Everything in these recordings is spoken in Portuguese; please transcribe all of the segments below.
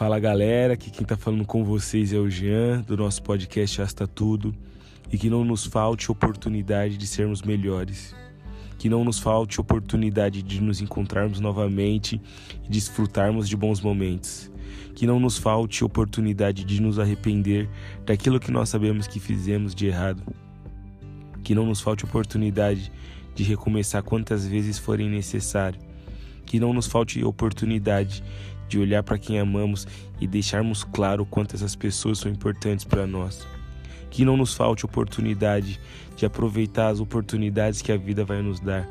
Fala galera, que quem tá falando com vocês é o Jean, do nosso podcast Asta Tudo, e que não nos falte oportunidade de sermos melhores. Que não nos falte oportunidade de nos encontrarmos novamente e desfrutarmos de bons momentos. Que não nos falte oportunidade de nos arrepender daquilo que nós sabemos que fizemos de errado. Que não nos falte oportunidade de recomeçar quantas vezes forem necessário. Que não nos falte oportunidade de olhar para quem amamos e deixarmos claro quanto essas pessoas são importantes para nós. Que não nos falte oportunidade de aproveitar as oportunidades que a vida vai nos dar.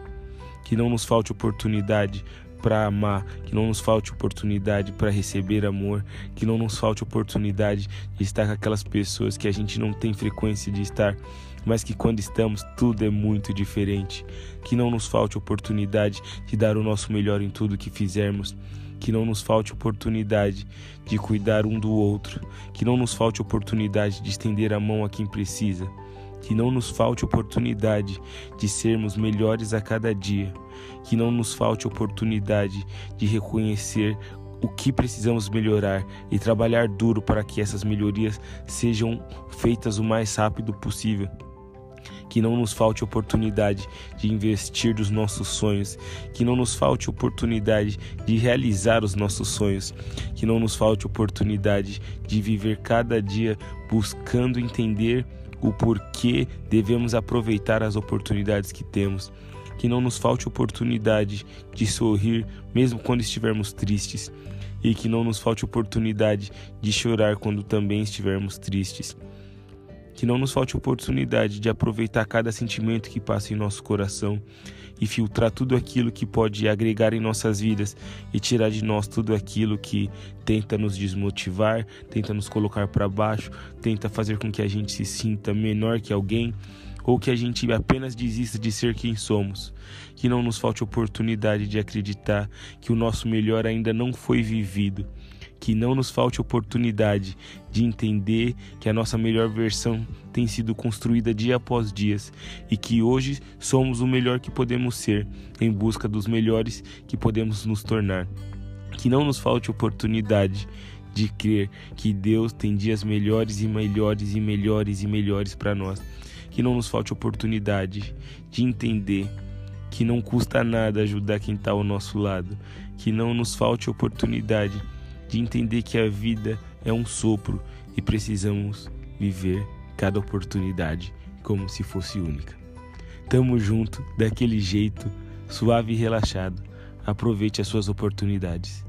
Que não nos falte oportunidade para amar, que não nos falte oportunidade para receber amor, que não nos falte oportunidade de estar com aquelas pessoas que a gente não tem frequência de estar, mas que quando estamos tudo é muito diferente. Que não nos falte oportunidade de dar o nosso melhor em tudo que fizermos. Que não nos falte oportunidade de cuidar um do outro, que não nos falte oportunidade de estender a mão a quem precisa, que não nos falte oportunidade de sermos melhores a cada dia, que não nos falte oportunidade de reconhecer o que precisamos melhorar e trabalhar duro para que essas melhorias sejam feitas o mais rápido possível que não nos falte oportunidade de investir nos nossos sonhos, que não nos falte oportunidade de realizar os nossos sonhos, que não nos falte oportunidade de viver cada dia buscando entender o porquê devemos aproveitar as oportunidades que temos. Que não nos falte oportunidade de sorrir mesmo quando estivermos tristes, e que não nos falte oportunidade de chorar quando também estivermos tristes que não nos falte oportunidade de aproveitar cada sentimento que passa em nosso coração e filtrar tudo aquilo que pode agregar em nossas vidas e tirar de nós tudo aquilo que tenta nos desmotivar, tenta nos colocar para baixo, tenta fazer com que a gente se sinta menor que alguém ou que a gente apenas desista de ser quem somos. Que não nos falte oportunidade de acreditar que o nosso melhor ainda não foi vivido que não nos falte oportunidade de entender que a nossa melhor versão tem sido construída dia após dia e que hoje somos o melhor que podemos ser em busca dos melhores que podemos nos tornar. Que não nos falte oportunidade de crer que Deus tem dias melhores e melhores e melhores e melhores para nós. Que não nos falte oportunidade de entender que não custa nada ajudar quem está ao nosso lado. Que não nos falte oportunidade de entender que a vida é um sopro e precisamos viver cada oportunidade como se fosse única. Tamo junto, daquele jeito, suave e relaxado. Aproveite as suas oportunidades.